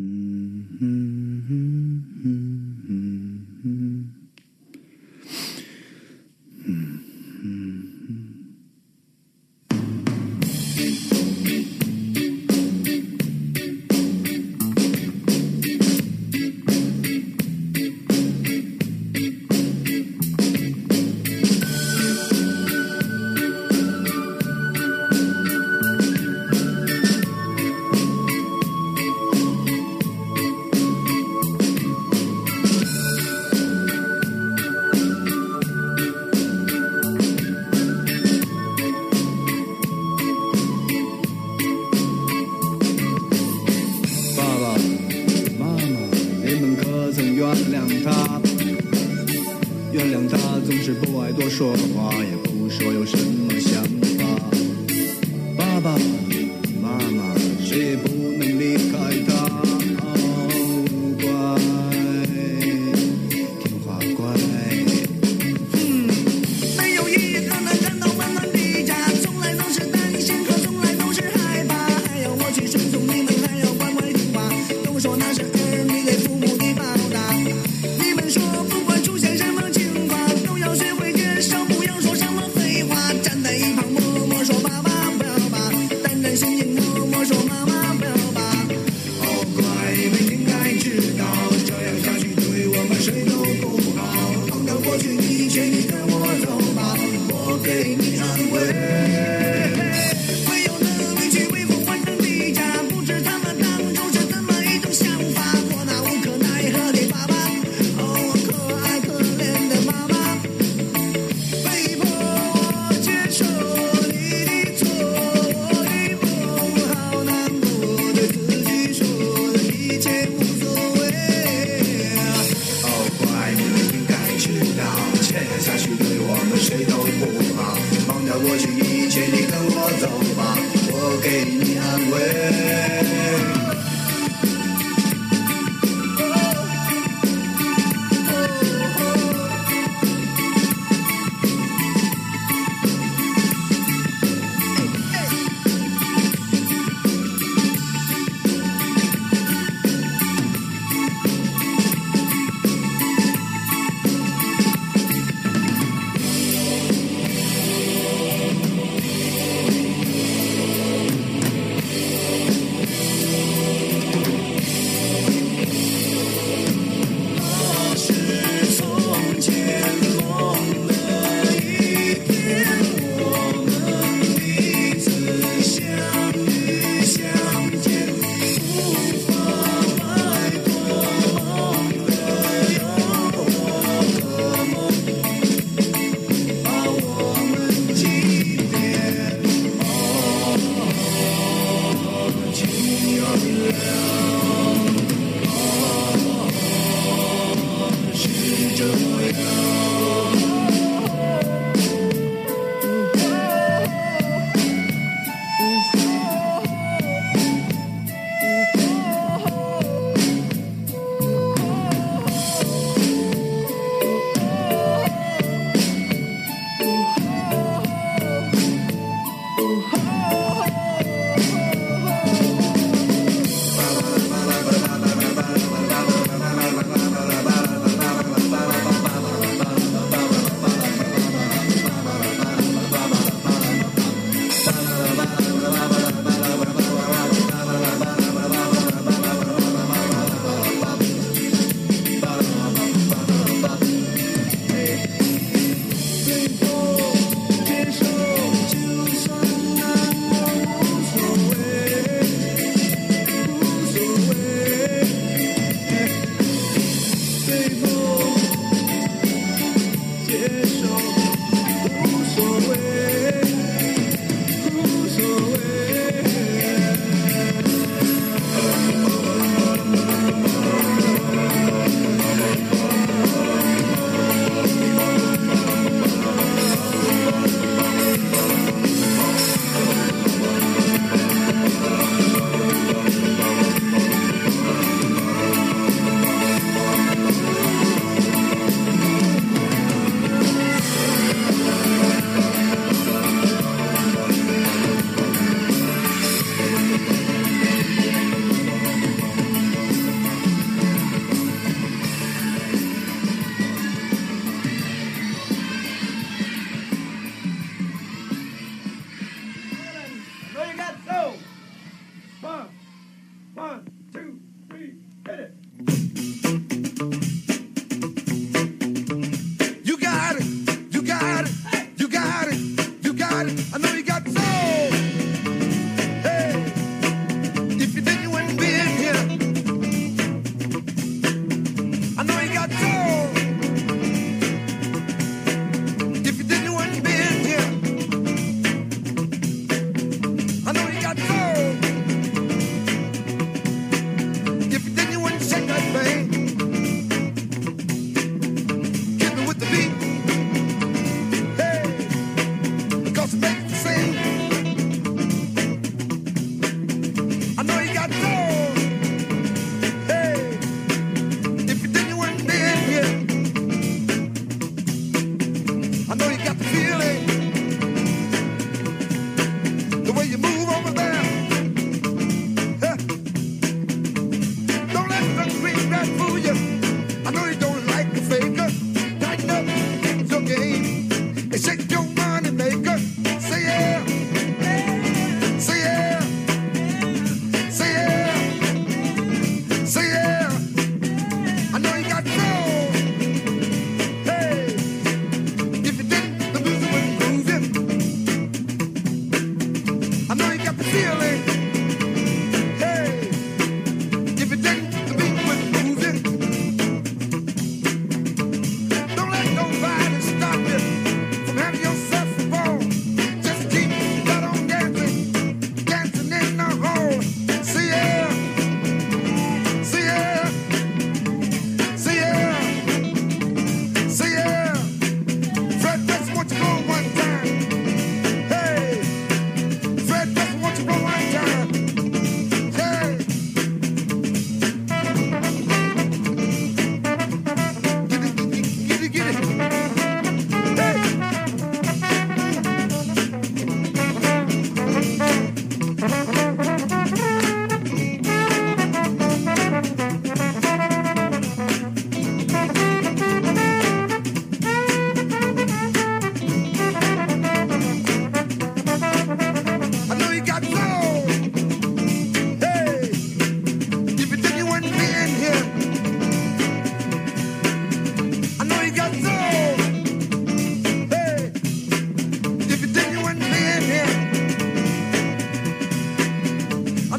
Mm-hmm. 原谅他原谅他总是不爱多说话也不说有什么想法。爸爸。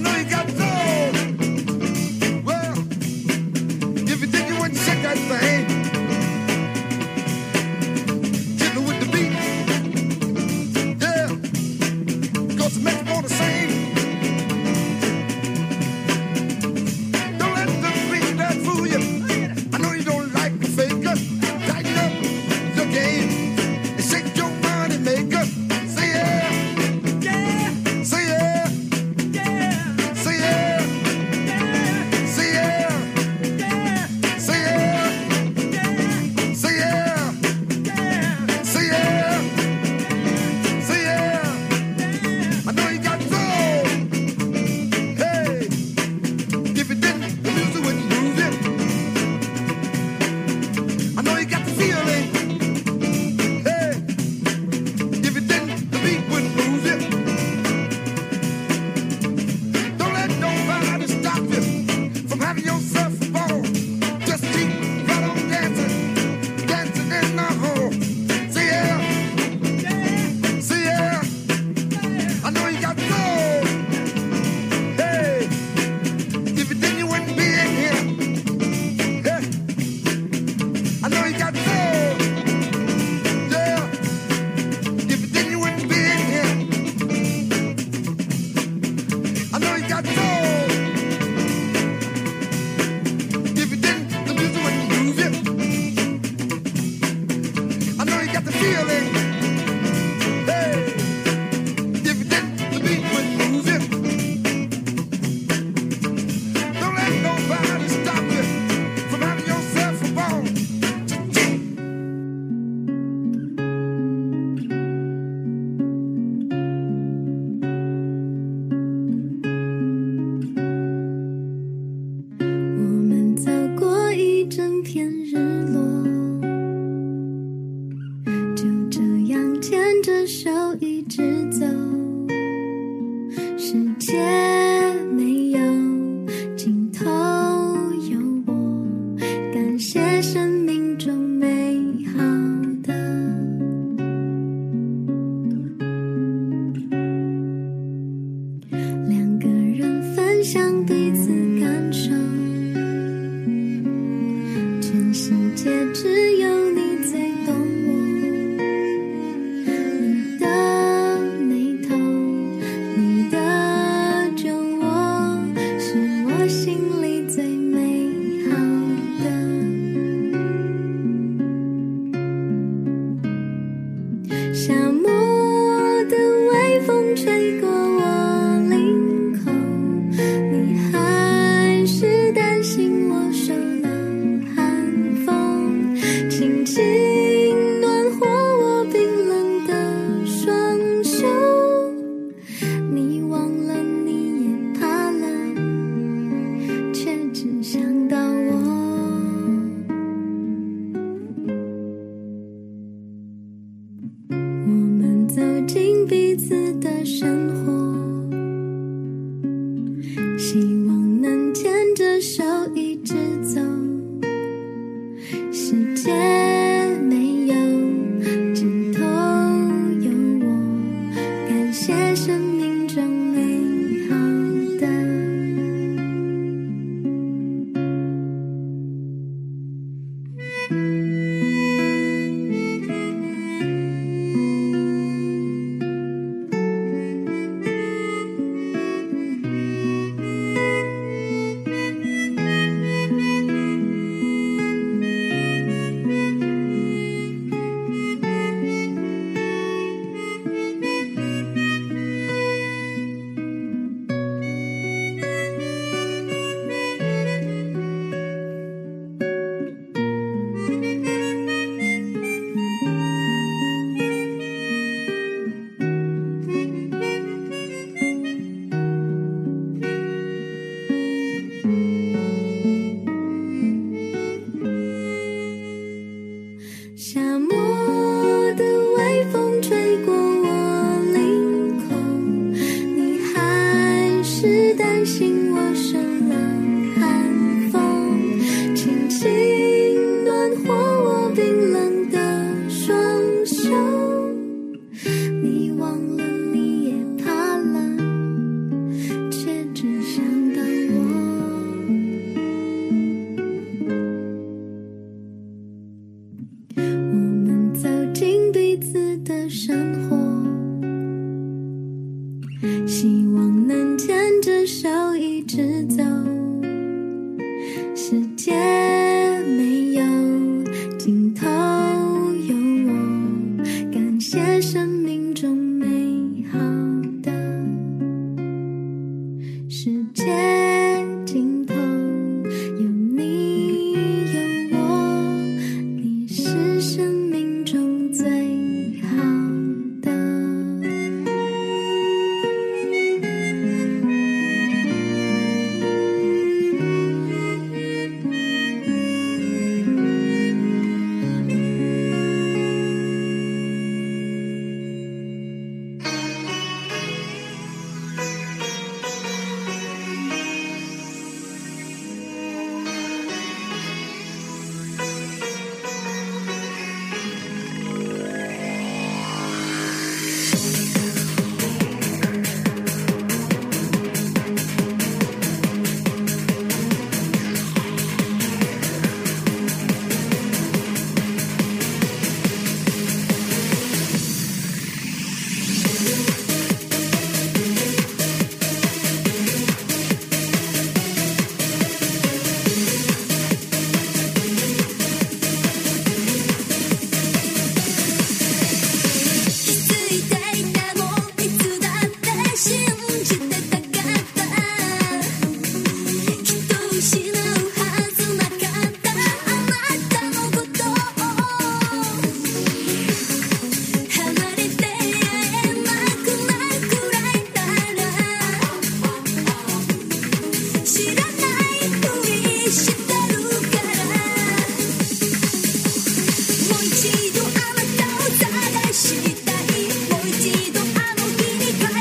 no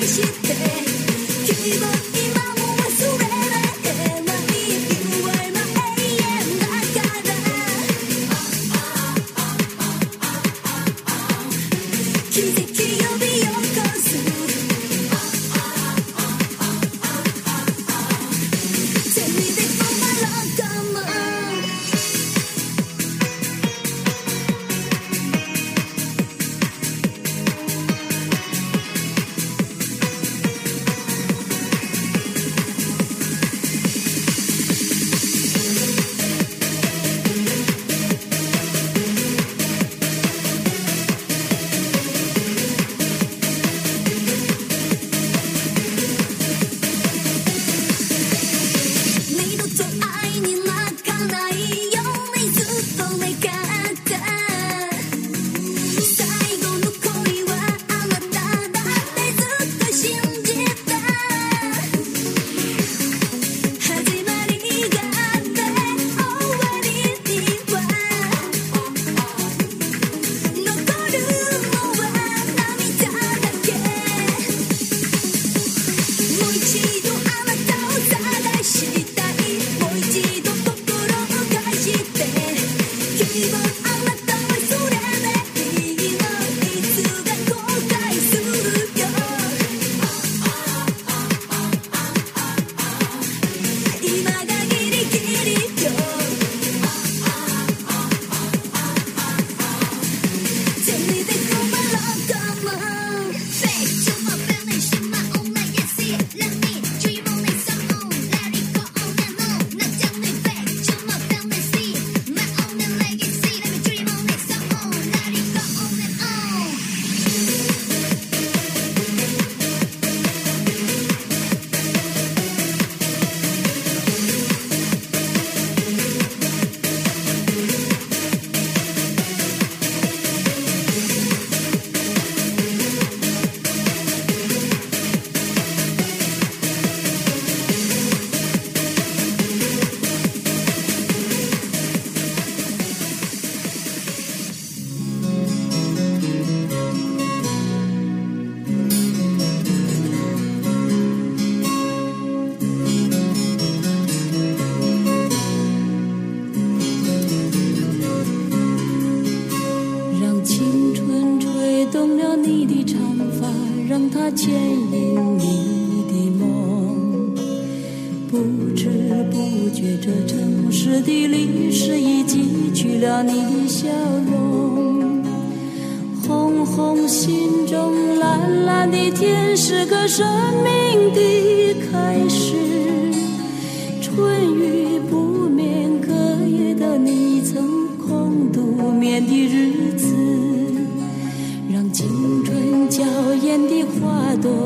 して君は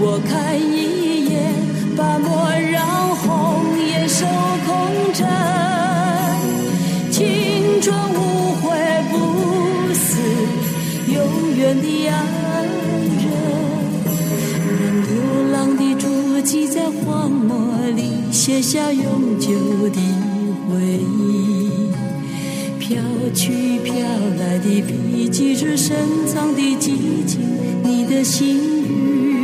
我看一眼，把莫让红颜守空枕。青春无悔不死，永远的爱人。让流浪的足迹在荒漠里写下永久的回忆。飘去飘来的笔迹是深藏的激情，你的心语。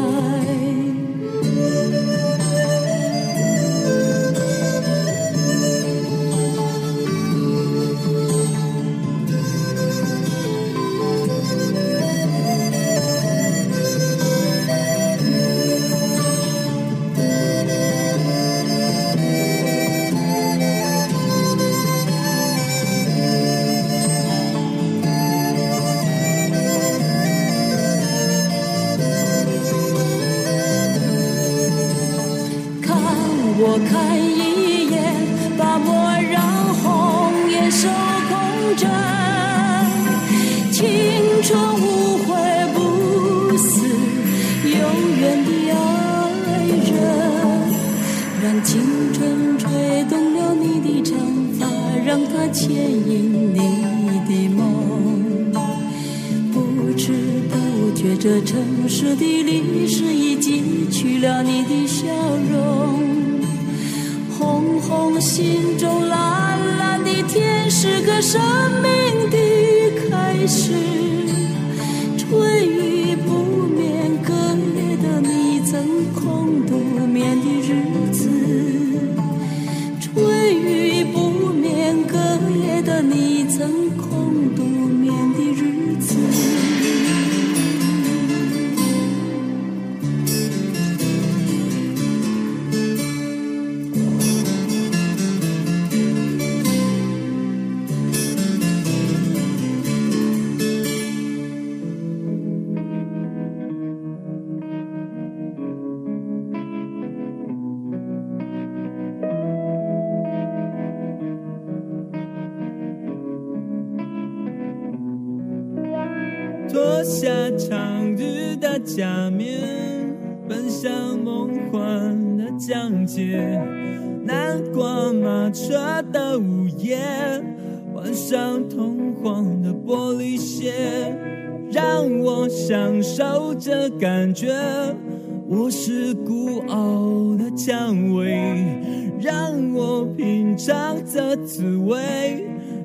心中，蓝蓝的天是个生命的开始。春雨脱下长日的假面，奔向梦幻的疆界。南瓜马车的午夜，换上通黄的玻璃鞋，让我享受这感觉。我是孤傲的蔷薇，让我品尝这滋味。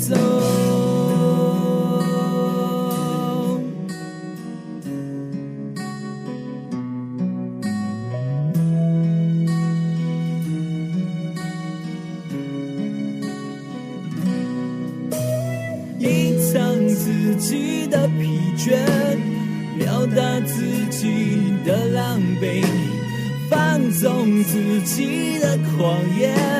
走隐藏自己的疲倦表达自己的狼狈放纵自己的狂野。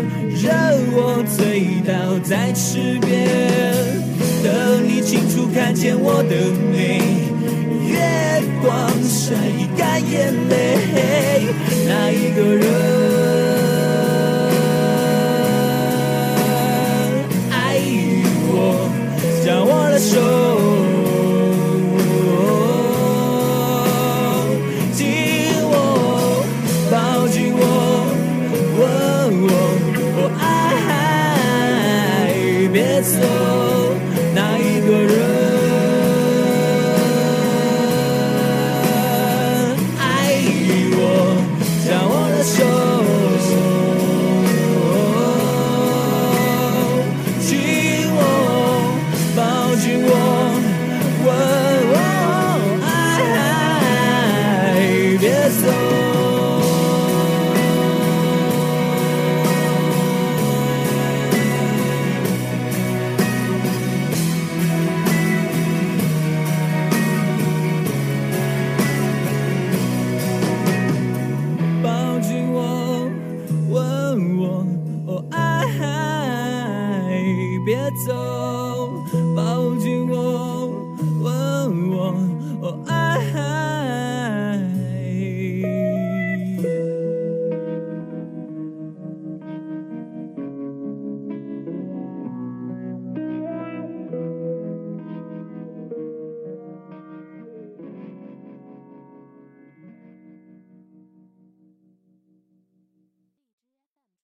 任我醉倒在池边。等你清楚看见我的美，月光晒干眼泪，那一个人